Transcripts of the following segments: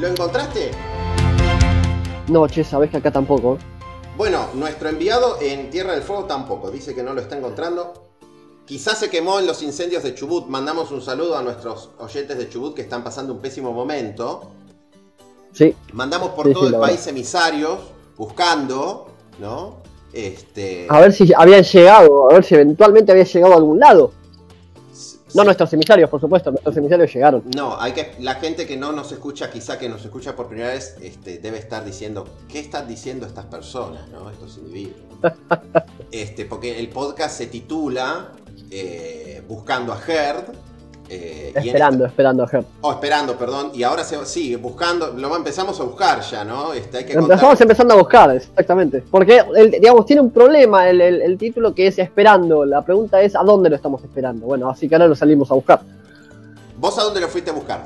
¿Lo encontraste? No, che, sabes que acá tampoco. Bueno, nuestro enviado en Tierra del Fuego tampoco. Dice que no lo está encontrando. Quizás se quemó en los incendios de Chubut. Mandamos un saludo a nuestros oyentes de Chubut que están pasando un pésimo momento. Sí. Mandamos por Sí, todo sí, el país emisarios buscando, ¿no? Este. A ver si habían llegado, a ver si eventualmente había llegado a algún lado. No nuestros emisarios, por supuesto, nuestros emisarios llegaron. No, hay que la gente que no nos escucha, quizá que nos escucha por primera vez, este, debe estar diciendo, ¿qué están diciendo estas personas, no? Estos individuos. este, porque el podcast se titula eh, Buscando a Herd. Eh, Esperando, esperando a Ger. esta- oh, esperando, perdón. Y ahora se sigue buscando, lo empezamos a buscar ya, ¿no? Este, hay que Empezamos contar- empezando a buscar, exactamente. Porque, el- digamos, tiene un problema el, el- el título que es esperando. La pregunta es, ¿a dónde lo estamos esperando? Bueno, así que ahora lo salimos a buscar. ¿Vos a dónde lo fuiste a buscar?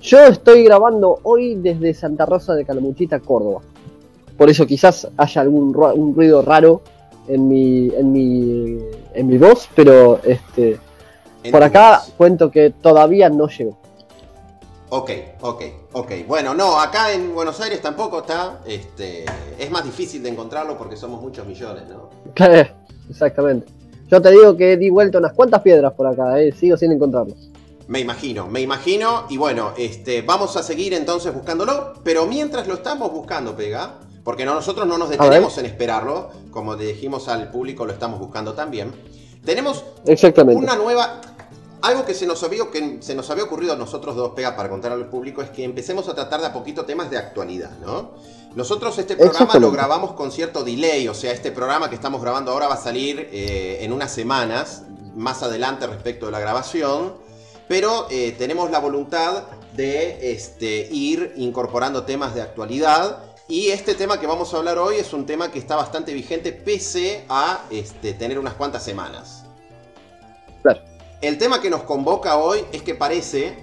Yo estoy grabando hoy desde Santa Rosa de Calamuchita, Córdoba. Por eso quizás haya algún un ruido raro en mi, en mi, en mi voz, pero este, Por acá cuento que todavía no llegó. Ok, ok, ok. Bueno, no, acá en Buenos Aires tampoco está. Este, es más difícil de encontrarlo porque somos muchos millones, ¿no? Exactamente. Yo te digo que di vuelta unas cuantas piedras por acá, eh, sigo sin encontrarlos. Me imagino, me imagino. Y bueno, este, vamos a seguir entonces buscándolo. Pero mientras lo estamos buscando, Pega, porque no- nosotros no nos detenemos en esperarlo, como le dijimos al público, lo estamos buscando también. Tenemos Exactamente. una nueva. Algo que se nos había, que se nos había ocurrido a nosotros dos, Pega, para contarle al público, es que empecemos a tratar de a poquito temas de actualidad, ¿no? Nosotros este programa lo grabamos con cierto delay, o sea, este programa que estamos grabando ahora va a salir eh, en unas semanas, más adelante respecto de la grabación, pero eh, tenemos la voluntad de este, ir incorporando temas de actualidad. Y este tema que vamos a hablar hoy es un tema que está bastante vigente pese a este, tener unas cuantas semanas. Claro. El tema que nos convoca hoy es que parece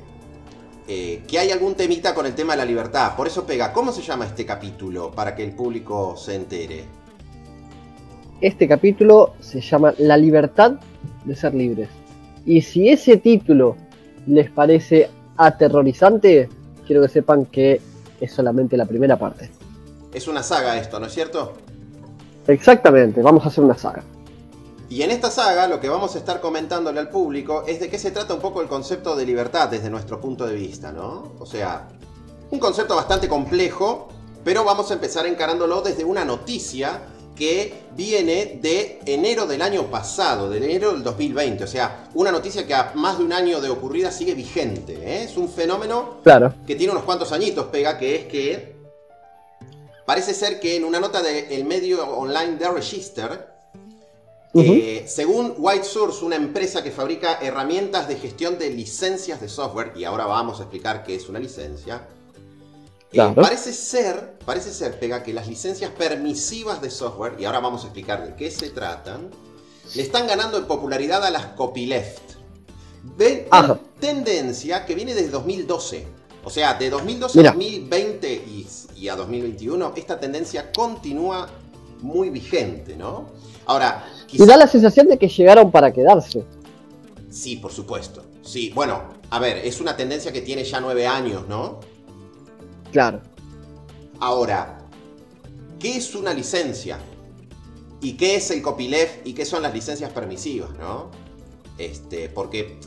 eh, que hay algún temita con el tema de la libertad. Por eso pega, ¿cómo se llama este capítulo para que el público se entere? Este capítulo se llama La libertad de ser libres. Y si ese título les parece aterrorizante, quiero que sepan que es solamente la primera parte. Es una saga esto, ¿no es cierto? Exactamente, vamos a hacer una saga. Y en esta saga lo que vamos a estar comentándole al público es de qué se trata un poco el concepto de libertad desde nuestro punto de vista, ¿no? O sea, un concepto bastante complejo, pero vamos a empezar encarándolo desde una noticia que viene de enero del año pasado, de enero del 2020. O sea, una noticia que a más de un año de ocurrida sigue vigente. ¿eh? Es un fenómeno Claro, que tiene unos cuantos añitos, pega, que es que parece ser que en una nota del medio online The Register, eh, según White Source, una empresa que fabrica herramientas de gestión de licencias de software, y ahora vamos a explicar qué es una licencia, eh, parece ser, parece ser, pega, que las licencias permisivas de software, y ahora vamos a explicar de qué se tratan, le están ganando en popularidad a las copyleft. Ajá. tendencia que viene desde 2012. O sea, de 2012 Mira. a 2020 y, y a 2021, esta tendencia continúa muy vigente, ¿no? Ahora, y quizá- da la sensación de que llegaron para quedarse. Sí, por supuesto. Sí, bueno, a ver, es una tendencia que tiene ya nueve años, ¿no? Claro. Ahora, ¿qué es una licencia? ¿Y qué es el copyleft? ¿Y qué son las licencias permisivas, no? Este, porque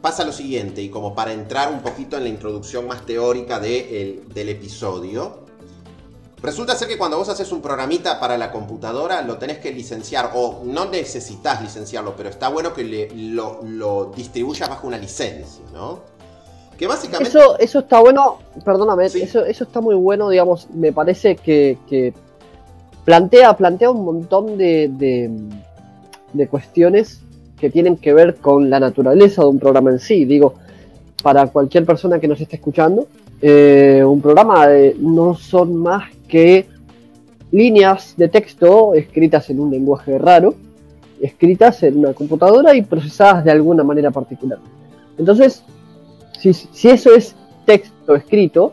pasa lo siguiente, y como para entrar un poquito en la introducción más teórica de el- del episodio, resulta ser que cuando vos haces un programita para la computadora lo tenés que licenciar, o no necesitas licenciarlo, pero está bueno que le- lo, lo distribuyas bajo una licencia, ¿no? Que básicamente... Eso, eso está bueno, perdóname, Sí. eso, eso está muy bueno, digamos, me parece que, que plantea, plantea un montón de, de, de cuestiones que tienen que ver con la naturaleza de un programa en sí. Digo, para cualquier persona que nos esté escuchando, eh, un programa eh, no son más que líneas de texto escritas en un lenguaje raro, escritas en una computadora y procesadas de alguna manera particular. Entonces, si, si eso es texto escrito,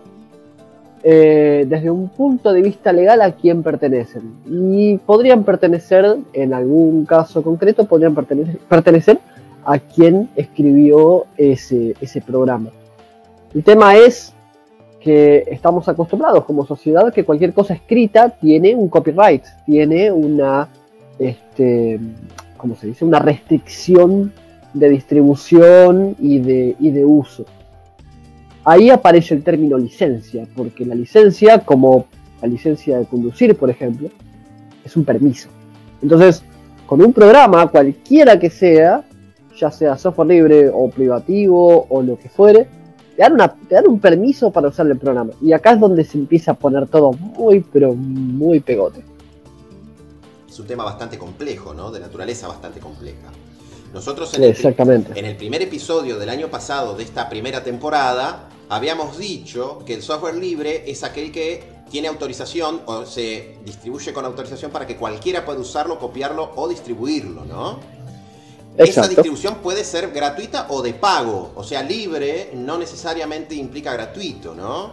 eh, desde un punto de vista legal a quién pertenecen. Y podrían pertenecer, en algún caso concreto, podrían pertenecer, a quien escribió ese, ese programa. El tema es que estamos acostumbrados como sociedad que cualquier cosa escrita tiene un copyright, tiene una, este, ¿cómo se dice? Una restricción de distribución y de, y de uso. Ahí aparece el término licencia, porque la licencia, como la licencia de conducir, por ejemplo, es un permiso. Entonces, con un programa, cualquiera que sea, ya sea software libre o privativo o lo que fuere, te dan, una, te dan un permiso para usar el programa. Y acá es donde se empieza a poner todo muy, pero muy pegote. Es un tema bastante complejo, ¿no? De naturaleza bastante compleja. Nosotros en, Exactamente. El, en el primer episodio del año pasado de esta primera temporada habíamos dicho que el software libre es aquel que tiene autorización o se distribuye con autorización para que cualquiera pueda usarlo, copiarlo o distribuirlo, ¿no? Esa distribución puede ser gratuita o de pago, o sea, libre no necesariamente implica gratuito, ¿no?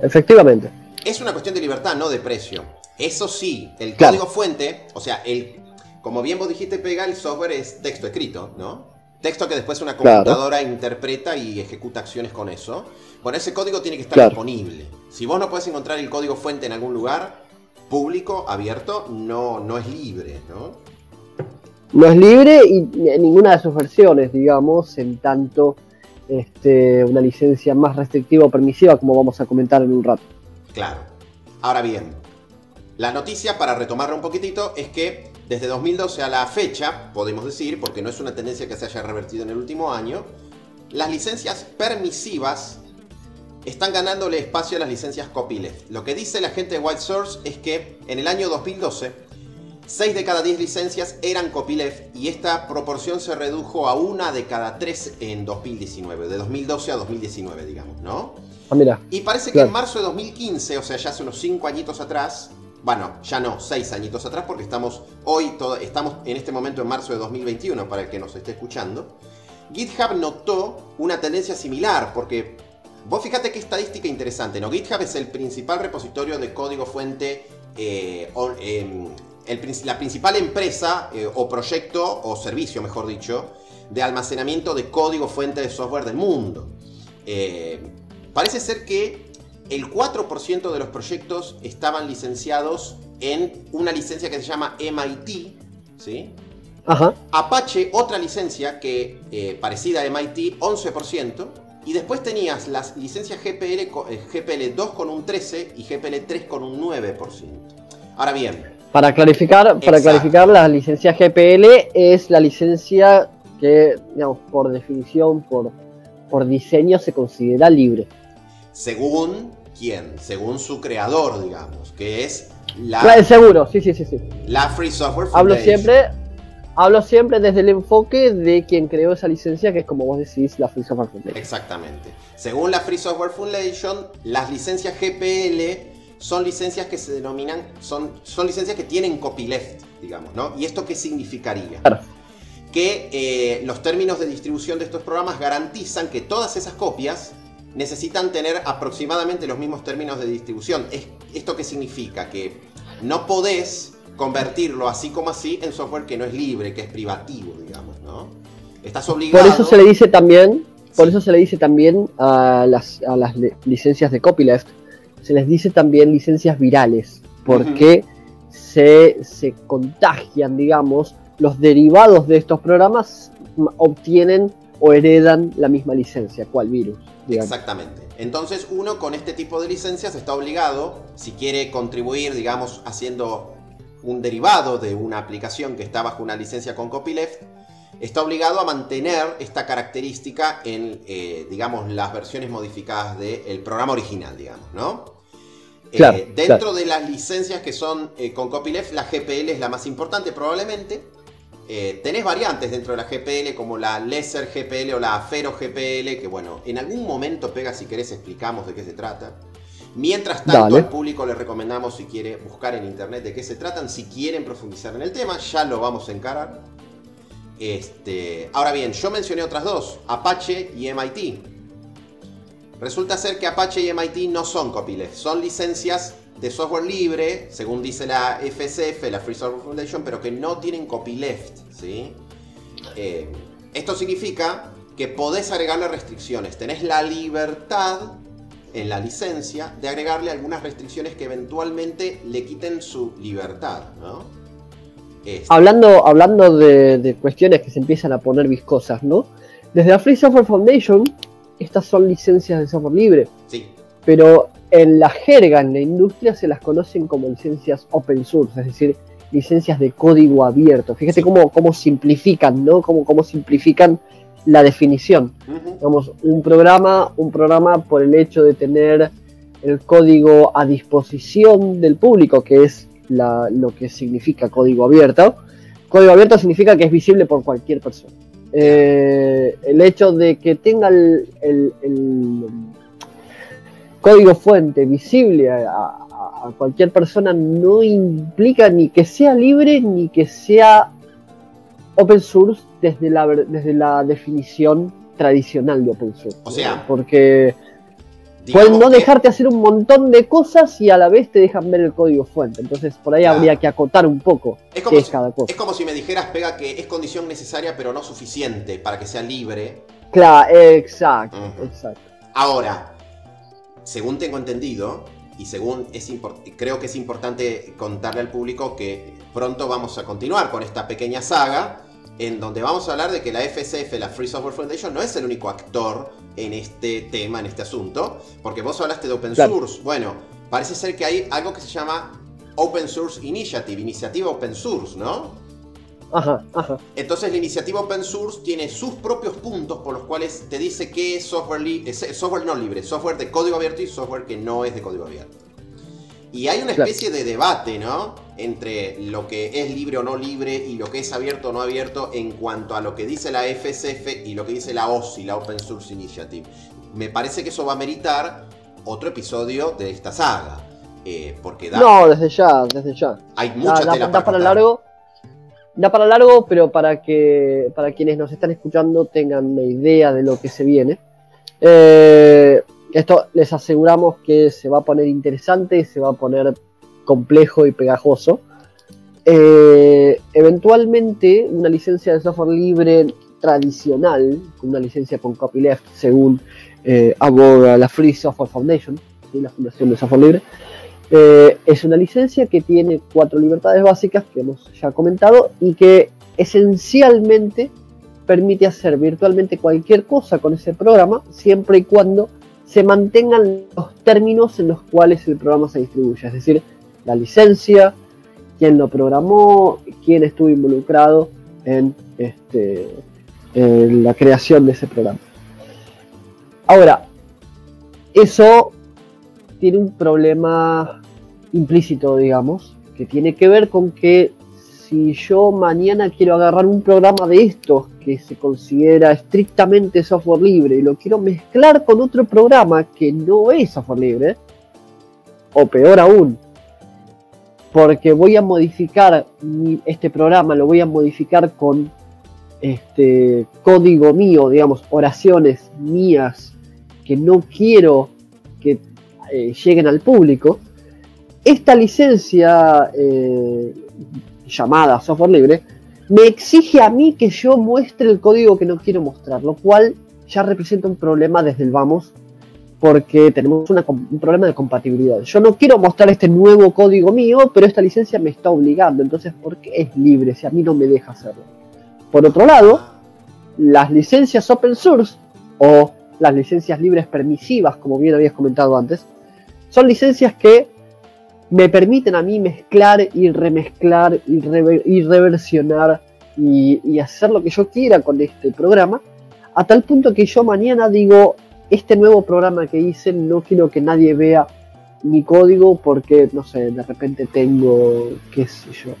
Efectivamente. Es una cuestión de libertad, no de precio. Eso sí, el código fuente, o sea, el, como bien vos dijiste, Pega, el software es texto escrito, ¿no? Texto que después una computadora interpreta y ejecuta acciones con eso. Bueno, ese código tiene que estar disponible. Si vos no puedes encontrar el código fuente en algún lugar público, abierto, no, no es libre, ¿no? No es libre y en ninguna de sus versiones, digamos, en tanto este, una licencia más restrictiva o permisiva, como vamos a comentar en un rato. Claro. Ahora bien, la noticia, para retomarla un poquitito, es que desde 2012 a la fecha, podemos decir, porque no es una tendencia que se haya revertido en el último año, las licencias permisivas están ganándole espacio a las licencias copyleft. Lo que dice la gente de White Source es que en el año 2012, 6 de cada 10 licencias eran copyleft y esta proporción se redujo a una de cada 3 en 2019, de 2012 a 2019, digamos, ¿no? Ah, mira. Y parece que en marzo de 2015, o sea, ya hace unos 5 añitos atrás, bueno, ya no, 6 añitos atrás, porque estamos hoy, estamos en este momento en marzo de 2021, para el que nos esté escuchando, GitHub notó una tendencia similar, porque vos fíjate qué estadística interesante, ¿no? GitHub es el principal repositorio de código fuente, eh, em, la principal empresa eh, o proyecto o servicio, mejor dicho, de almacenamiento de código fuente de software del mundo. Eh, parece ser que el 4% de los proyectos estaban licenciados en una licencia que se llama MIT, ¿sí? Ajá. Apache, otra licencia que eh, parecida a MIT, 11%. Y después tenías las licencias GPL, GPL2 con un 13 y GPL3 con un 9%. Ahora bien. Para clarificar, para clarificar, la licencia GPL es la licencia que, digamos, por definición, por, por diseño, se considera libre. Según quién? Según su creador, digamos, que es la. Seguro, sí, sí, sí, sí. La Free Software Foundation. Hablo siempre, hablo siempre desde el enfoque de quien creó esa licencia, que es como vos decís, la Free Software Foundation. Exactamente. Según la Free Software Foundation, las licencias GPL son licencias que se denominan, son, son licencias que tienen copyleft, digamos, ¿no? ¿Y esto qué significaría? Claro. Que eh, los términos de distribución de estos programas garantizan que todas esas copias necesitan tener aproximadamente los mismos términos de distribución. ¿Esto qué significa? Que no podés convertirlo así como así en software que no es libre, que es privativo, digamos, ¿no? Estás obligado... Por eso se le dice también, por eso se le dice también a las, a las licencias de copyleft, se les dice también licencias virales, porque se, se contagian, digamos, los derivados de estos programas obtienen o heredan la misma licencia, cual virus. Exactamente. Entonces uno con este tipo de licencias está obligado, si quiere contribuir, digamos, haciendo un derivado de una aplicación que está bajo una licencia con copyleft, está obligado a mantener esta característica en, eh, digamos, las versiones modificadas del programa original, digamos, ¿no? Eh, dentro de las licencias que son eh, con copyleft, la GPL es la más importante probablemente, eh, tenés variantes dentro de la GPL como la Lesser GPL o la Afero GPL, que bueno, en algún momento pega si querés explicamos de qué se trata. Mientras tanto, al público le recomendamos si quiere buscar en internet de qué se tratan, si quieren profundizar en el tema, ya lo vamos a encarar. Este, ahora bien, yo mencioné otras dos, Apache y MIT. Resulta ser que Apache y MIT no son copyleft, son licencias de software libre, según dice la FSF, la Free Software Foundation, pero que no tienen copyleft. ¿sí? Eh, esto significa que podés agregarle restricciones. Tenés la libertad en la licencia de agregarle algunas restricciones que eventualmente le quiten su libertad, ¿no? Este. Hablando, hablando de, cuestiones que se empiezan a poner viscosas, ¿no? Desde la Free Software Foundation, estas son licencias de software libre. Sí. Pero en la jerga, en la industria, se las conocen como licencias open source, es decir, licencias de código abierto. Fíjate cómo, cómo simplifican, ¿no? Cómo, cómo simplifican la definición. un programa, un programa por el hecho de tener el código a disposición del público, que es lo que significa código abierto. Código abierto significa que es visible por cualquier persona. Eh, el hecho de que tenga el, código fuente visible a, cualquier persona no implica ni que sea libre ni que sea open source desde la, desde la definición tradicional de open source. O sea, porque pueden no dejarte hacer un montón de cosas y a la vez te dejan ver el código fuente. Entonces por ahí habría que acotar un poco es como, si, cada cosa. es como si me dijeras, pega, que es condición necesaria pero no suficiente para que sea libre. Claro, exacto, exacto. Ahora, según tengo entendido, y según es creo que es importante contarle al público que pronto vamos a continuar con esta pequeña saga en donde vamos a hablar de que la FSF, la Free Software Foundation, no es el único actor en este tema, en este asunto, porque vos hablaste de open source. Bueno, parece ser que hay algo que se llama Open Source Initiative, iniciativa open source, ¿no? Ajá, ajá. Entonces la iniciativa open source tiene sus propios puntos por los cuales te dice qué es software, software no libre, software de código abierto y software que no es de código abierto. Y hay una especie de debate, ¿no? Entre lo que es libre o no libre y lo que es abierto o no abierto en cuanto a lo que dice la FSF y lo que dice la OSI, la Open Source Initiative. Me parece que eso va a meritar otro episodio de esta saga. Eh, porque da, no, desde ya, desde ya. Hay mucha da, tela para, largo. Da para largo, pero para que para quienes nos están escuchando tengan una idea de lo que se viene. Eh, esto les aseguramos que se va a poner interesante, se va a poner complejo y pegajoso. Eh, eventualmente, una licencia de software libre tradicional, una licencia con copyleft, según eh, aboga la Free Software Foundation, la Fundación de Software Libre, eh, es una licencia que tiene cuatro libertades básicas que hemos ya comentado y que esencialmente permite hacer virtualmente cualquier cosa con ese programa siempre y cuando se mantengan los términos en los cuales el programa se distribuye, es decir, la licencia, quién lo programó, quién estuvo involucrado en, este, en la creación de ese programa. Ahora, eso tiene un problema implícito, digamos, que tiene que ver con que si yo mañana quiero agarrar un programa de estos que se considera estrictamente software libre y lo quiero mezclar con otro programa que no es software libre, o peor aún, porque voy a modificar este programa, lo voy a modificar con este código mío, digamos, oraciones mías que no quiero que eh, lleguen al público, esta licencia eh, llamada software libre, me exige a mí que yo muestre el código que no quiero mostrar, lo cual ya representa un problema desde el vamos, porque tenemos un problema de compatibilidad. Yo no quiero mostrar este nuevo código mío, pero esta licencia me está obligando, entonces, ¿por qué es libre si a mí no me deja hacerlo? Por otro lado, las licencias open source o las licencias libres permisivas, como bien habías comentado antes, son licencias que me permiten a mí mezclar y remezclar y, reversionar y, hacer lo que yo quiera con este programa, a tal punto que yo mañana digo, este nuevo programa que hice no quiero que nadie vea mi código porque, no sé, de repente tengo, qué sé yo,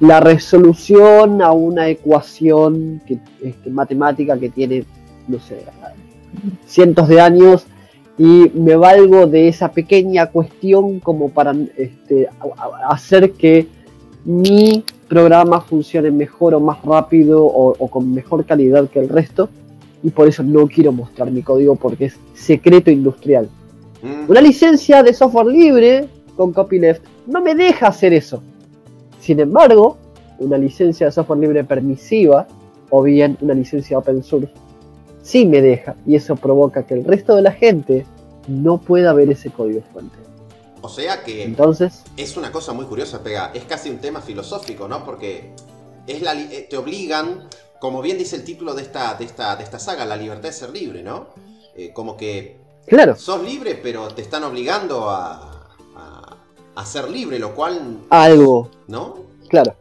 la resolución a una ecuación que, este, matemática que tiene, no sé, cientos de años y me valgo de esa pequeña cuestión como para este, hacer que mi programa funcione mejor o más rápido o, con mejor calidad que el resto y por eso no quiero mostrar mi código porque es secreto industrial. Mm. Una licencia de software libre con copyleft no me deja hacer eso. Sin embargo, una licencia de software libre permisiva o bien una licencia open source sí me deja y eso provoca que el resto de la gente no pueda ver ese código fuente. O sea que Entonces, es una cosa muy curiosa, Pega. Es casi un tema filosófico, ¿no? Porque es la, eh, te obligan, como bien dice el título de esta, de esta, de esta saga, la libertad de ser libre, ¿no? Eh, como que claro, sos libre, pero te están obligando a, a, a ser libre, lo cual, algo, ¿no? claro.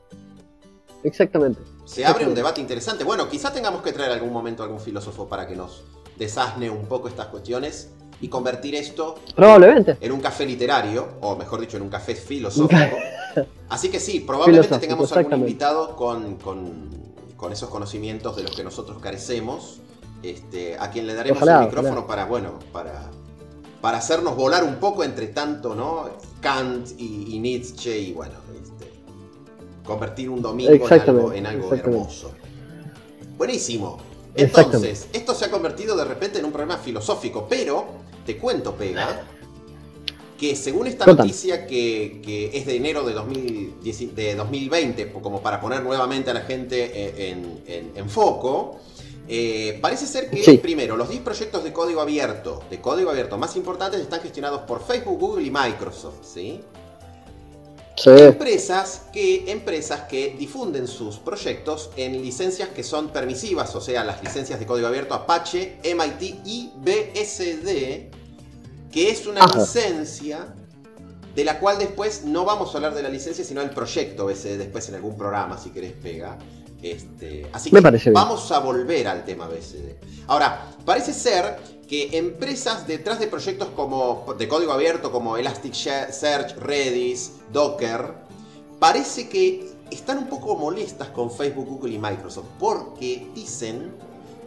Exactamente. Se abre un debate interesante. Bueno, quizá tengamos que traer algún momento a algún filósofo para que nos desasne un poco estas cuestiones y convertir esto Probablemente. en un café literario, o mejor dicho, en un café filosófico. Así que sí, probablemente tengamos algún invitado con, con- con esos conocimientos de los que nosotros carecemos, este, a quien le daremos Ojalá, el micrófono para, bueno, para, para hacernos volar un poco entre tanto, ¿no? Kant y, y Nietzsche y bueno, convertir un domingo en algo, en algo hermoso. Buenísimo. Entonces, esto se ha convertido de repente en un problema filosófico, pero te cuento, Pega, que según esta noticia que, que es de enero de, 2010 de 2020, como para poner nuevamente a la gente eh, en, en- en foco, eh, parece ser que Sí. primero los 10 proyectos de código abierto, de código abierto más importantes están gestionados por Facebook, Google y Microsoft, ¿sí? Sí. Empresas que, empresas que difunden sus proyectos en licencias que son permisivas, o sea, las licencias de código abierto Apache, MIT y BSD, que es una Ajá. licencia de la cual después no vamos a hablar de la licencia, sino del proyecto BSD después en algún programa, si querés, pega. Este, así Me que parece bien. vamos a volver al tema BSD. Ahora, parece ser que empresas detrás de proyectos como de código abierto como Elasticsearch, Redis, Docker, parece que están un poco molestas con Facebook, Google y Microsoft porque dicen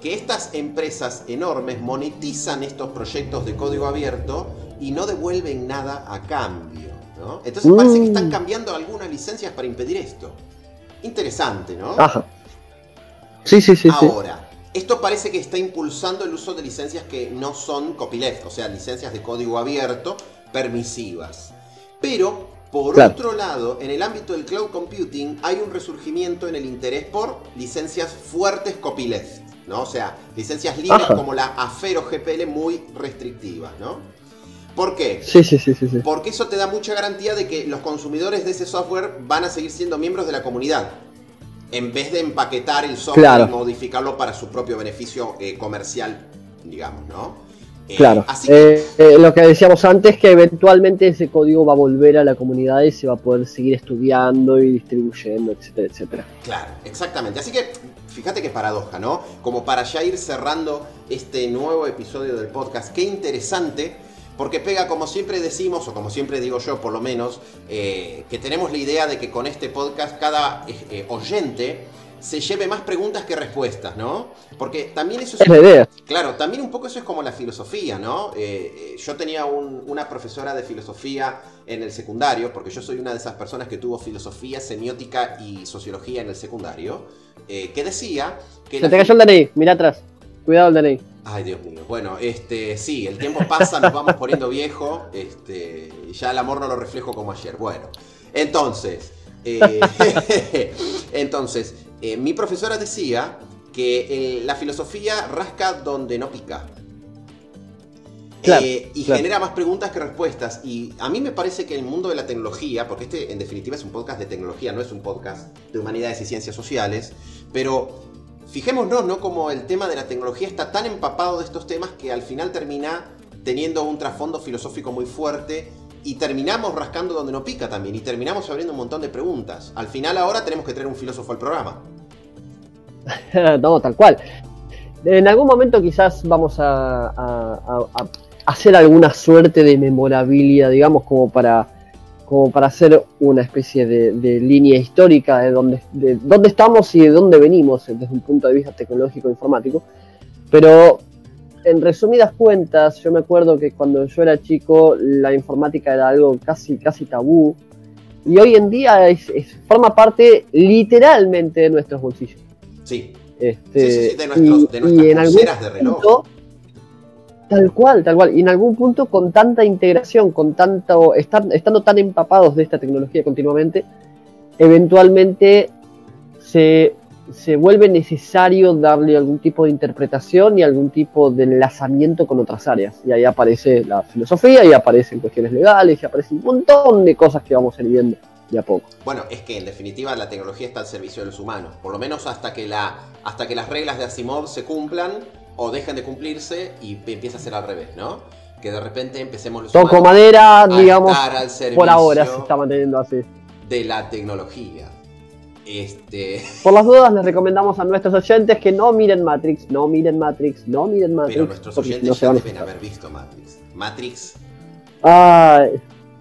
que estas empresas enormes monetizan estos proyectos de código abierto y no devuelven nada a cambio. ¿no? Entonces parece que están Mm. cambiando algunas licencias para impedir esto. Interesante, ¿no? Ajá. Sí, sí, sí, sí. Ahora, esto parece que está impulsando el uso de licencias que no son copyleft, o sea, licencias de código abierto permisivas. Pero, por Claro. otro lado, en el ámbito del cloud computing hay un resurgimiento en el interés por licencias fuertes copyleft, ¿no? O sea, licencias libres Ajá. como la Afero GPL muy restrictivas, ¿no? ¿Por qué? Sí, sí, sí, sí, sí. Porque eso te da mucha garantía de que los consumidores de ese software van a seguir siendo miembros de la comunidad. En vez de empaquetar el software Claro. y modificarlo para su propio beneficio eh, comercial, digamos, ¿no? Eh, Claro. Así que, Eh, eh, lo que decíamos antes, que eventualmente ese código va a volver a la comunidad y se va a poder seguir estudiando y distribuyendo, etcétera, etcétera. claro, exactamente. Así que, fíjate qué paradoja, ¿no? Como para ya ir cerrando este nuevo episodio del podcast, qué interesante. Porque pega, como siempre decimos, o como siempre digo yo por lo menos, eh, que tenemos la idea de que con este podcast cada eh, eh, oyente se lleve más preguntas que respuestas, ¿no? Porque también eso es... Es la idea. Claro, también un poco eso es como la filosofía, ¿no? Eh, yo tenía un- una profesora de filosofía en el secundario, porque yo soy una de esas personas que tuvo filosofía, semiótica y sociología en el secundario, eh, que decía que... Se la te cayó el DNI, mira atrás. Cuidado el DNI. Ay, Dios mío. Bueno, este, sí, el tiempo pasa, nos vamos poniendo viejo, este, y ya el amor no lo reflejo como ayer. Bueno, entonces, eh, entonces, eh, mi profesora decía que eh, la filosofía rasca donde no pica. Claro, y claro. genera más preguntas que respuestas. Y a mí me parece que el mundo de la tecnología, porque este en definitiva es un podcast de tecnología, no es un podcast de humanidades y ciencias sociales, pero fijémonos, ¿no? Como el tema de la tecnología está tan empapado de estos temas que al final termina teniendo un trasfondo filosófico muy fuerte y terminamos rascando donde no pica también y terminamos abriendo un montón de preguntas. Al final ahora tenemos que traer un filósofo al programa. no, tal cual. En algún momento quizás vamos a, a- hacer alguna suerte de memorabilia, digamos, como para, como para hacer una especie de, de línea histórica de dónde, de dónde estamos y de dónde venimos desde un punto de vista tecnológico e informático. Pero en resumidas cuentas, yo me acuerdo que cuando yo era chico la informática era algo casi, casi tabú. Y hoy en día es- es- forma parte literalmente de nuestros bolsillos. Sí, Este, Sí, sí, sí, de nuestros- de nuestras en algún de reloj. punto, tal cual, tal cual. Y en algún punto con tanta integración, con tanto, estar- estando tan empapados de esta tecnología continuamente, eventualmente se se vuelve necesario darle algún tipo de interpretación y algún tipo de enlazamiento con otras áreas. Y ahí aparece la filosofía, y aparecen cuestiones legales, y aparecen un montón de cosas que vamos a ir viendo de a poco. Bueno, es que en definitiva la tecnología está al servicio de los humanos, por lo menos hasta que, la, hasta que las reglas de Asimov se cumplan o dejen de cumplirse y empieza a ser al revés, ¿no? Que de repente empecemos los Toco madera, digamos, por ahora se está manteniendo así. De la tecnología. Este... Por las dudas les recomendamos a nuestros oyentes que no miren Matrix, no miren Matrix, no miren Matrix. Pero nuestros oyentes ya deben haber visto Matrix. Matrix. Ay.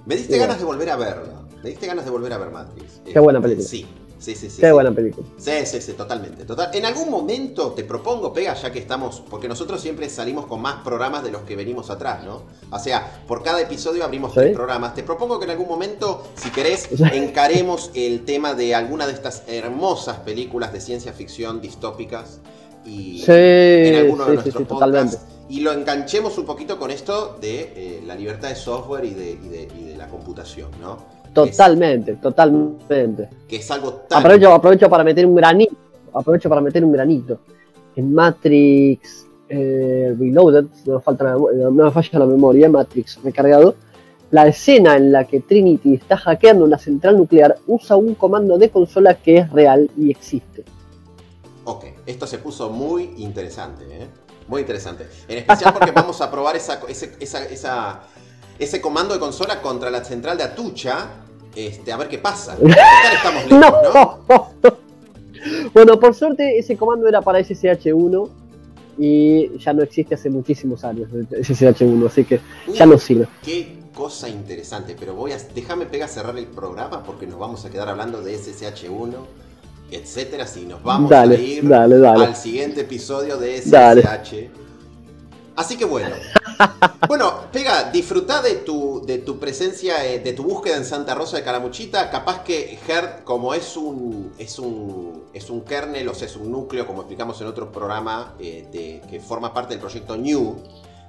Me diste ganas de volver a verlo. Me diste ganas de volver a ver Matrix. Qué buena película. Sí, Sí, sí, sí. Qué buena película. Sí, sí, sí, totalmente. Total. En algún momento te propongo, Pega, ya que estamos, porque nosotros siempre salimos con más programas de los que venimos atrás, ¿no? O sea, por cada episodio abrimos tres programas. Te propongo que en algún momento, si querés, encaremos el tema de alguna de estas hermosas películas de ciencia ficción distópicas y en alguno de nuestros podcasts. Y lo enganchemos un poquito con esto de eh, la libertad de software y de, y de la computación, ¿no? Totalmente, totalmente. Que es algo tan... Aprovecho, aprovecho para meter un granito. Aprovecho para meter un granito. En Matrix eh, Reloaded, no me, falta no me falla la memoria, Matrix recargado, la escena en la que Trinity está hackeando una central nuclear usa un comando de consola que es real y existe. Ok, esto se puso muy interesante, ¿eh? Muy interesante. En especial porque vamos a probar esa, esa, esa ese comando de consola contra la central de Atucha. Este, a ver qué pasa. Estamos lejos, no. bueno, por suerte ese comando era para SSH1 y ya no existe hace muchísimos años SSH1, así que ya no sirve. Qué cosa interesante, pero voy a déjame pegar cerrar el programa porque nos vamos a quedar hablando de SSH1, etcétera, si nos vamos a ir al siguiente episodio de SSH. Así que bueno. Bueno, Pega, disfruta de tu, de tu presencia, eh, de tu búsqueda en Santa Rosa de Calamuchita. Capaz que Herd, como es un, es un, es un kernel, o sea, es un núcleo, como explicamos en otro programa, eh, que forma parte del proyecto New,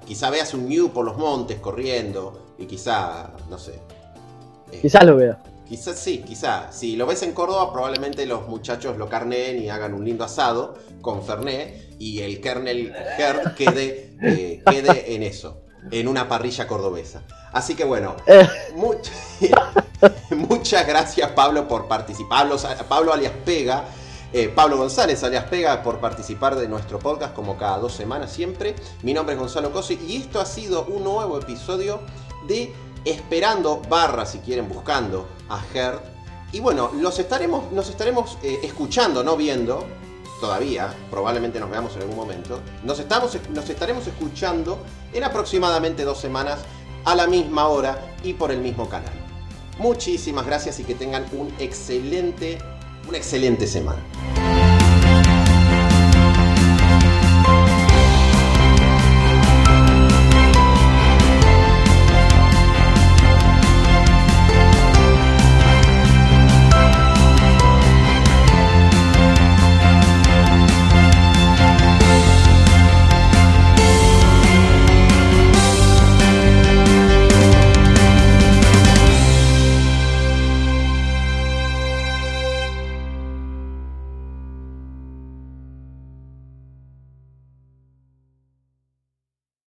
quizá veas un New por los montes corriendo y quizá, no sé. Eh, quizás lo vea. Quizás sí, quizá. Si lo ves en Córdoba, probablemente los muchachos lo carneen y hagan un lindo asado con Fernet y el kernel Herd quede, eh, quede en eso, en una parrilla cordobesa. Así que bueno, muchas gracias Pablo por participar. Pablo, alias Pega. Eh, Pablo González, alias Pega, por participar de nuestro podcast como cada dos semanas siempre. Mi nombre es Gonzalo Cosi y esto ha sido un nuevo episodio de esperando, barra si quieren buscando a Herd. Y bueno, los estaremos, nos estaremos eh, escuchando, no viendo, todavía, probablemente nos veamos en algún momento. Nos, estamos, nos estaremos escuchando en aproximadamente dos semanas a la misma hora y por el mismo canal. Muchísimas gracias y que tengan un excelente, una excelente semana.